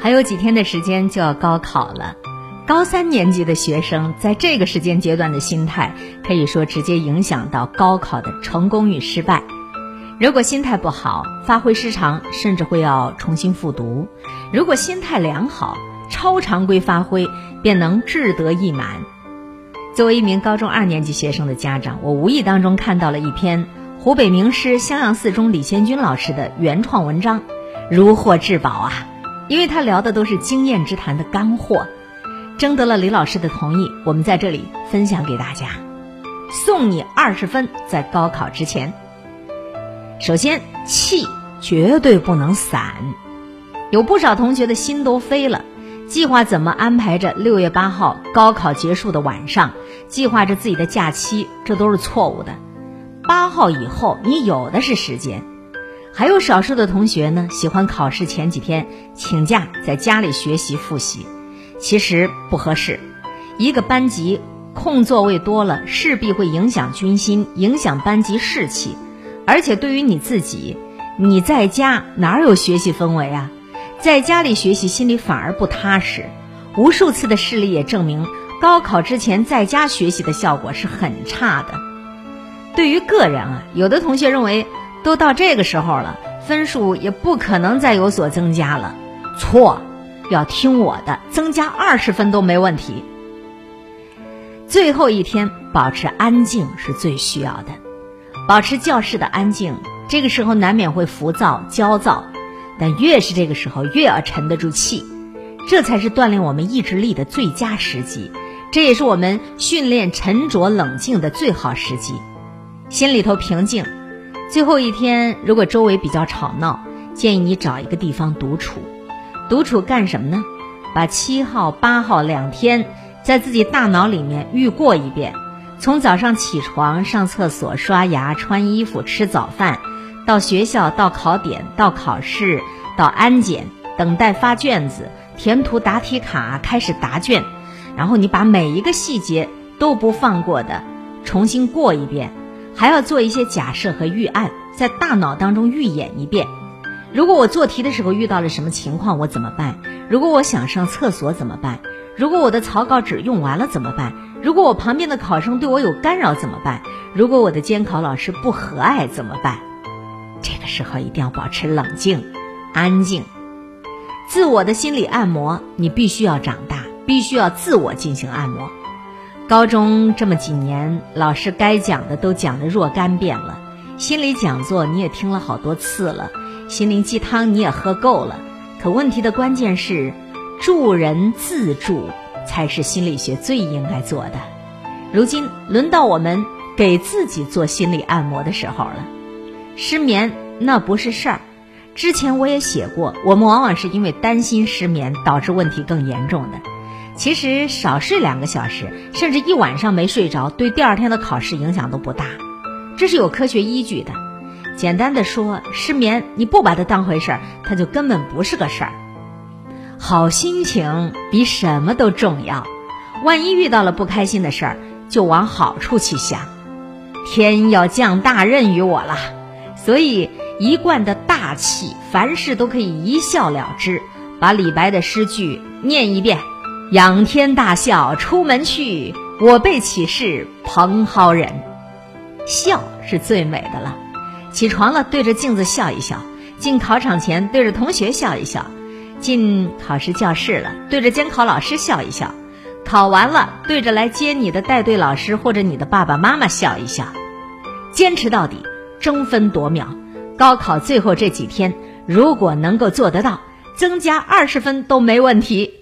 还有几天的时间就要高考了，高三年级的学生在这个时间阶段的心态，可以说直接影响到高考的成功与失败。如果心态不好，发挥失常，甚至会要重新复读；如果心态良好，超常规发挥便能志得意满。作为一名高中二年级学生的家长，我无意当中看到了一篇湖北名师襄阳四中李先军老师的原创文章，如获至宝啊！因为他聊的都是经验之谈的干货，征得了李老师的同意，我们在这里分享给大家，送你二十分，在高考之前。首先，气绝对不能散，有不少同学的心都飞了。计划怎么安排着六月八号高考结束的晚上，计划着自己的假期，这都是错误的。八号以后你有的是时间，还有少数的同学呢，喜欢考试前几天请假在家里学习复习，其实不合适。一个班级空座位多了，势必会影响军心，影响班级士气，而且对于你自己，你在家哪有学习氛围啊？在家里学习，心里反而不踏实。无数次的事例也证明，高考之前在家学习的效果是很差的。对于个人啊，有的同学认为，都到这个时候了，分数也不可能再有所增加了。错，要听我的，增加二十分都没问题。最后一天，保持安静是最需要的，保持教室的安静。这个时候难免会浮躁、焦躁。但越是这个时候，越要沉得住气，这才是锻炼我们意志力的最佳时机，这也是我们训练沉着冷静的最好时机。心里头平静，最后一天如果周围比较吵闹，建议你找一个地方独处。独处干什么呢？把七号、八号两天在自己大脑里面预过一遍，从早上起床、上厕所、刷牙、穿衣服、吃早饭。到学校，到考点，到考试，到安检，等待发卷子，填涂答题卡，开始答卷，然后你把每一个细节都不放过的重新过一遍，还要做一些假设和预案，在大脑当中预演一遍。如果我做题的时候遇到了什么情况，我怎么办？如果我想上厕所怎么办？如果我的草稿纸用完了怎么办？如果我旁边的考生对我有干扰怎么办？如果我的监考老师不和蔼怎么办？这个时候一定要保持冷静、安静，自我的心理按摩。你必须要长大，必须要自我进行按摩。高中这么几年，老师该讲的都讲了若干遍了，心理讲座你也听了好多次了，心灵鸡汤你也喝够了。可问题的关键是，助人自助才是心理学最应该做的。如今轮到我们给自己做心理按摩的时候了。失眠那不是事儿，之前我也写过，我们往往是因为担心失眠导致问题更严重的。其实少睡两个小时，甚至一晚上没睡着，对第二天的考试影响都不大，这是有科学依据的。简单的说，失眠你不把它当回事儿，它就根本不是个事儿。好心情比什么都重要，万一遇到了不开心的事儿，就往好处去想，天要降大任于我了。所以，一贯的大气，凡事都可以一笑了之。把李白的诗句念一遍：“仰天大笑出门去，我辈岂是蓬蒿人。”笑是最美的了。起床了，对着镜子笑一笑；进考场前，对着同学笑一笑；进考试教室了，对着监考老师笑一笑；考完了，对着来接你的带队老师或者你的爸爸妈妈笑一笑。坚持到底。争分夺秒，高考最后这几天，如果能够做得到，增加二十分都没问题。